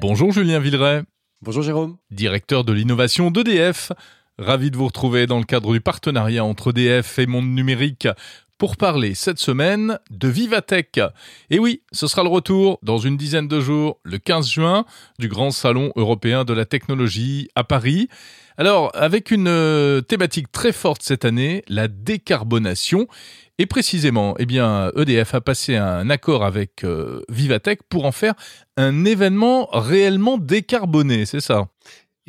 Bonjour Julien Villeray. Bonjour Jérôme. Directeur de l'innovation d'EDF. Ravi de vous retrouver dans le cadre du partenariat entre EDF et Monde Numérique pour parler cette semaine de Vivatech. Et oui, ce sera le retour dans une dizaine de jours, le 15 juin, du grand salon européen de la technologie à Paris. Alors, avec une euh, thématique très forte cette année, la décarbonation. Et précisément, eh bien, EDF a passé un accord avec euh, Vivatech pour en faire un événement réellement décarboné, c'est ça?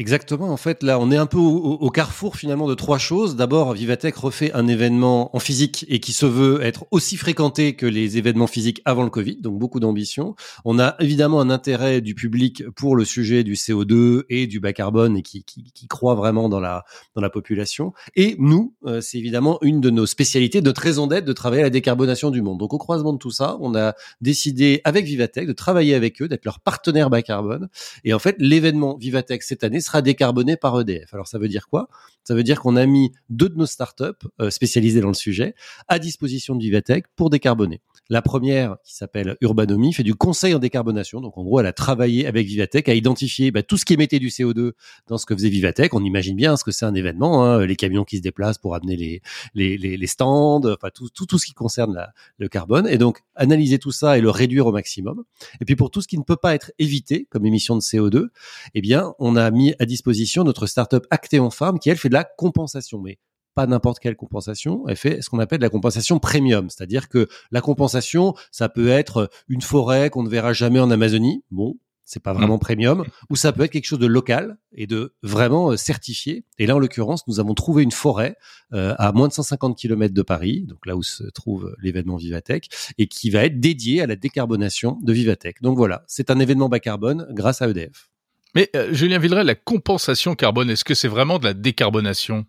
Exactement. En fait, là, on est un peu au, carrefour finalement de trois choses. D'abord, Vivatech refait un événement en physique et qui se veut être aussi fréquenté que les événements physiques avant le Covid, donc beaucoup d'ambition. On a évidemment un intérêt du public pour le sujet du CO2 et du bas carbone et qui, qui, qui croit vraiment dans la dans la population. Et nous, euh, c'est évidemment une de nos spécialités, notre raison d'être, de travailler à la décarbonation du monde. Donc, au croisement de tout ça, on a décidé avec Vivatech de travailler avec eux, d'être leur partenaire bas carbone. Et en fait, l'événement Vivatech cette année sera décarboné par EDF. Alors ça veut dire quoi? Ça veut dire qu'on a mis deux de nos startups euh, spécialisées dans le sujet à disposition de Vivatech pour décarboner. La première, qui s'appelle Urbanomy, fait du conseil en décarbonation. Donc, en gros, elle a travaillé avec Vivatech à identifier bah, tout ce qui émettait du CO2 dans ce que faisait Vivatech. On imagine bien ce que c'est un événement, hein, les camions qui se déplacent pour amener les, stands, enfin tout, tout, tout ce qui concerne le carbone. Et donc, analyser tout ça et le réduire au maximum. Et puis, pour tout ce qui ne peut pas être évité comme émission de CO2, eh bien, on a mis à disposition notre startup Actéon Farm qui, elle, fait de la compensation. Mais pas n'importe quelle compensation, elle fait ce qu'on appelle la compensation premium, c'est-à-dire que la compensation, ça peut être une forêt qu'on ne verra jamais en Amazonie, bon, c'est pas vraiment mmh. premium, ou ça peut être quelque chose de local et de vraiment euh, certifié. Et là, en l'occurrence, nous avons trouvé une forêt euh, à moins de 150 km de Paris, donc là où se trouve l'événement Vivatech, et qui va être dédié à la décarbonation de Vivatech. Donc voilà, c'est un événement bas carbone grâce à EDF. Mais euh, Julien Villeray, la compensation carbone, est-ce que c'est vraiment de la décarbonation?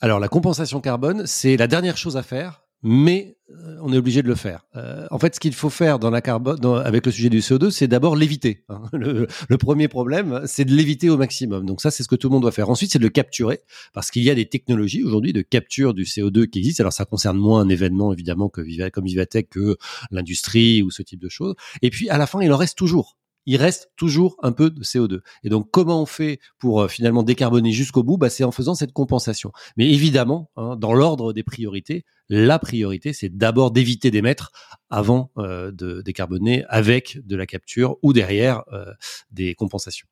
Alors la compensation carbone, c'est la dernière chose à faire, mais euh, on est obligé de le faire. Euh, en fait, ce qu'il faut faire dans la carbone, avec le sujet du CO2, c'est d'abord l'éviter. Hein. Le, premier problème, c'est de l'éviter au maximum. Donc ça, c'est ce que tout le monde doit faire. Ensuite, c'est de le capturer, parce qu'il y a des technologies aujourd'hui de capture du CO2 qui existent. Alors ça concerne moins un événement évidemment que comme Vivatech que l'industrie ou ce type de choses. Et puis à la fin, il en reste toujours il reste toujours un peu de CO2. Et donc, comment on fait pour euh, finalement décarboner jusqu'au bout? Bah, C'est en faisant cette compensation. Mais évidemment, hein, dans l'ordre des priorités, la priorité, c'est d'abord d'éviter d'émettre avant euh, de décarboner avec de la capture ou derrière euh, des compensations.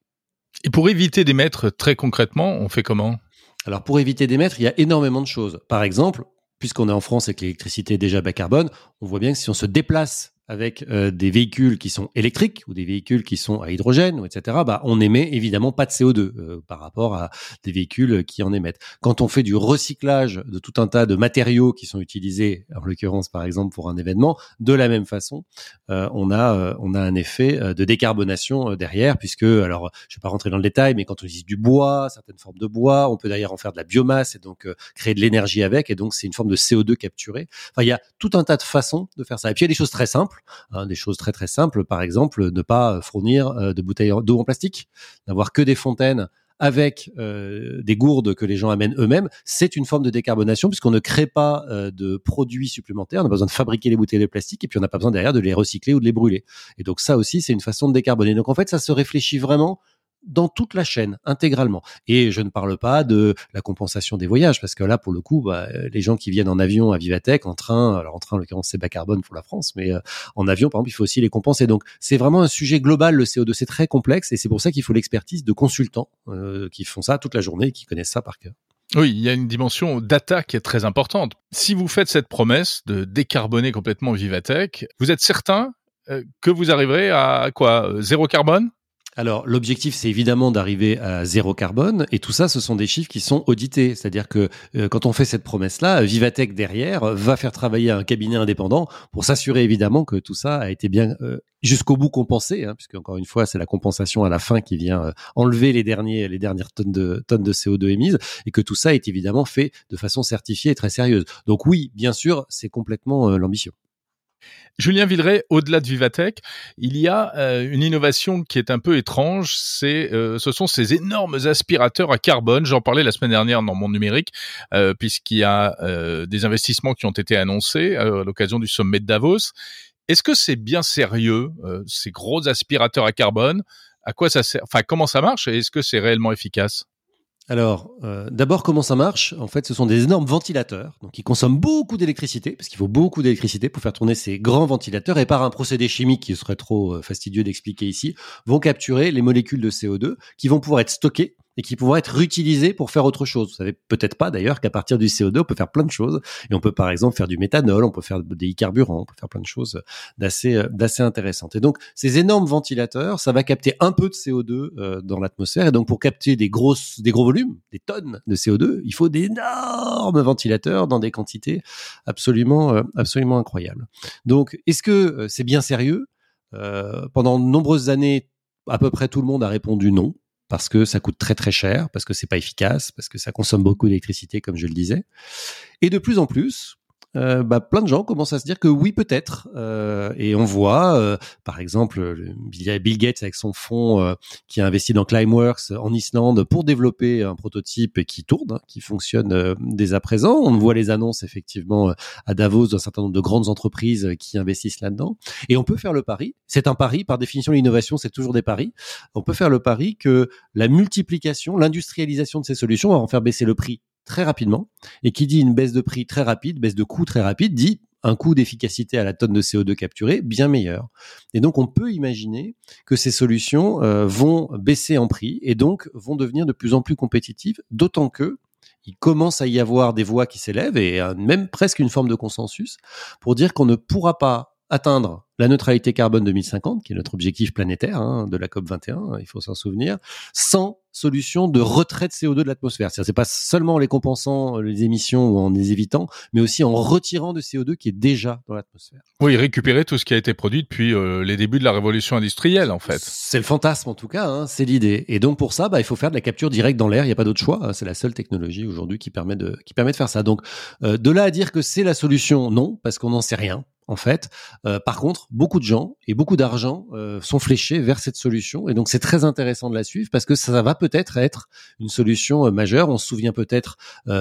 Et pour éviter d'émettre très concrètement, on fait comment? Alors pour éviter d'émettre, il y a énormément de choses. Par exemple, puisqu'on est en France et que l'électricité est déjà bas carbone, on voit bien que si on se déplace avec euh, des véhicules qui sont électriques ou des véhicules qui sont à hydrogène, etc., bah, on émet évidemment pas de CO2 euh, par rapport à des véhicules qui en émettent. Quand on fait du recyclage de tout un tas de matériaux qui sont utilisés, en l'occurrence par exemple pour un événement, de la même façon, euh, on a on a un effet de décarbonation derrière, puisque alors je vais pas rentrer dans le détail, mais quand on utilise du bois, certaines formes de bois, on peut d'ailleurs en faire de la biomasse et donc créer de l'énergie avec, et donc c'est une forme de CO2 capturé. Enfin, il y a tout un tas de façons de faire ça. Et puis il y a des choses très simples Hein, des choses très très simples, par exemple, ne pas fournir euh, de bouteilles d'eau en plastique, n'avoir que des fontaines avec euh, des gourdes que les gens amènent eux-mêmes, c'est une forme de décarbonation puisqu'on ne crée pas euh, de produits supplémentaires, on a besoin de fabriquer les bouteilles de plastique et puis on n'a pas besoin derrière de les recycler ou de les brûler. Et donc ça aussi, c'est une façon de décarboner. Donc en fait, ça se réfléchit vraiment dans toute la chaîne, intégralement. Et je ne parle pas de la compensation des voyages, parce que là, pour le coup, bah, les gens qui viennent en avion à Vivatech, en train, alors en train, en l'occurrence, c'est bas carbone pour la France, mais euh, en avion, par exemple, il faut aussi les compenser. Donc, c'est vraiment un sujet global, le CO2, c'est très complexe, et c'est pour ça qu'il faut l'expertise de consultants euh, qui font ça toute la journée qui connaissent ça par cœur. Oui, il y a une dimension data qui est très importante. Si vous faites cette promesse de décarboner complètement Vivatech, vous êtes certain euh, que vous arriverez à quoi Zéro carbone? Alors, l'objectif, c'est évidemment d'arriver à zéro carbone, et tout ça, ce sont des chiffres qui sont audités. C'est-à-dire que euh, quand on fait cette promesse-là, Vivatech derrière va faire travailler un cabinet indépendant pour s'assurer évidemment que tout ça a été bien euh, jusqu'au bout compensé, hein, puisque encore une fois, c'est la compensation à la fin qui vient euh, enlever les derniers, les dernières tonnes de tonnes de CO2 émises, et que tout ça est évidemment fait de façon certifiée et très sérieuse. Donc oui, bien sûr, c'est complètement l'ambition. Julien Villeray, au-delà de Vivatech, il y a euh, une innovation qui est un peu étrange, c'est euh, ce sont ces énormes aspirateurs à carbone. J'en parlais la semaine dernière dans mon numérique, euh, puisqu'il y a des investissements qui ont été annoncés à l'occasion du sommet de Davos. Est-ce que c'est bien sérieux ces gros aspirateurs à carbone? À quoi ça sert? Enfin, comment ça marche? Et est-ce que c'est réellement efficace? Alors, euh, d'abord, comment ça marche? En fait, ce sont des énormes ventilateurs, donc qui consomment beaucoup d'électricité, parce qu'il faut beaucoup d'électricité pour faire tourner ces grands ventilateurs, et par un procédé chimique qui serait trop euh, fastidieux d'expliquer ici, vont capturer les molécules de CO2 qui vont pouvoir être stockées et qui pourra être réutilisé pour faire autre chose. Vous savez peut-être pas d'ailleurs qu'à partir du CO2, on peut faire plein de choses. Et on peut par exemple faire du méthanol, on peut faire des carburants, on peut faire plein de choses d'assez euh, d'assez intéressantes. Et donc ces énormes ventilateurs, ça va capter un peu de CO2 euh, dans l'atmosphère. Et donc pour capter des grosses, des gros volumes, des tonnes de CO2, il faut d'énormes ventilateurs dans des quantités absolument euh, absolument incroyables. Donc est-ce que c'est bien sérieux? Pendant de nombreuses années, à peu près tout le monde a répondu non parce que ça coûte très très cher, parce que c'est pas efficace, parce que ça consomme beaucoup d'électricité, comme je le disais. Et de plus en plus, euh, bah, plein de gens commencent à se dire que oui, peut-être. Euh, et on voit, euh, par exemple, Bill Gates avec son fonds euh, qui a investi dans Climeworks en Islande pour développer un prototype qui tourne, hein, qui fonctionne euh, dès à présent. On voit les annonces effectivement à Davos d'un certain nombre de grandes entreprises qui investissent là-dedans. Et on peut faire le pari. C'est un pari. Par définition, l'innovation, c'est toujours des paris. On peut faire le pari que la multiplication, l'industrialisation de ces solutions va en faire baisser le prix très rapidement. Et qui dit une baisse de prix très rapide, baisse de coût très rapide, dit un coût d'efficacité à la tonne de CO2 capturé bien meilleur. Et donc on peut imaginer que ces solutions euh, vont baisser en prix et donc vont devenir de plus en plus compétitives, d'autant que il commence à y avoir des voix qui s'élèvent et même presque une forme de consensus pour dire qu'on ne pourra pas atteindre la neutralité carbone 2050, qui est notre objectif planétaire hein, de la COP 21, il faut s'en souvenir, sans solution de retrait de CO2 de l'atmosphère. C'est pas seulement en les compensant les émissions ou en les évitant, mais aussi en retirant de CO2 qui est déjà dans l'atmosphère. Oui, récupérer tout ce qui a été produit depuis euh, les débuts de la révolution industrielle, en fait. C'est le fantasme en tout cas, hein, c'est l'idée. Et donc pour ça, bah, il faut faire de la capture directe dans l'air. Il n'y a pas d'autre choix. C'est la seule technologie aujourd'hui qui permet de qui permet de faire ça. Donc euh, de là à dire que c'est la solution, non, parce qu'on n'en sait rien en fait. Euh, par contre, beaucoup de gens et beaucoup d'argent euh, sont fléchés vers cette solution. Et donc, c'est très intéressant de la suivre parce que ça va peut-être être une solution euh, majeure. On se souvient peut-être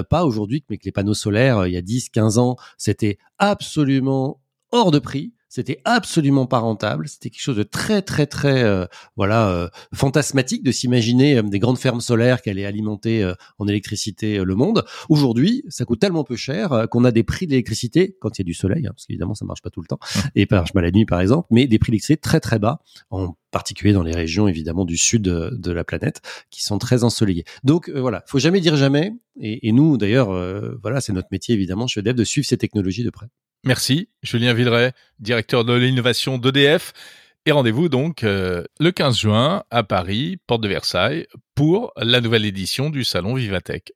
pas aujourd'hui, mais que les panneaux solaires, il y a 10, 15 ans, c'était absolument hors de prix c'était absolument pas rentable. C'était quelque chose de très très très euh, voilà euh, fantasmatique de s'imaginer euh, des grandes fermes solaires qui allaient alimenter en électricité le monde. Aujourd'hui, ça coûte tellement peu cher qu'on a des prix d'électricité quand il y a du soleil, hein, parce qu'évidemment ça marche pas tout le temps et pas marche pas la nuit par exemple, mais des prix d'électricité très très bas en particulier dans les régions évidemment du sud de, la planète qui sont très ensoleillées. Donc voilà, faut jamais dire jamais. Et, et nous d'ailleurs, voilà, c'est notre métier évidemment chez Dev de suivre ces technologies de près. Merci, Julien Villeray, directeur de l'innovation d'EDF. Et rendez-vous donc euh, le 15 juin à Paris, porte de Versailles, pour la nouvelle édition du salon Vivatech.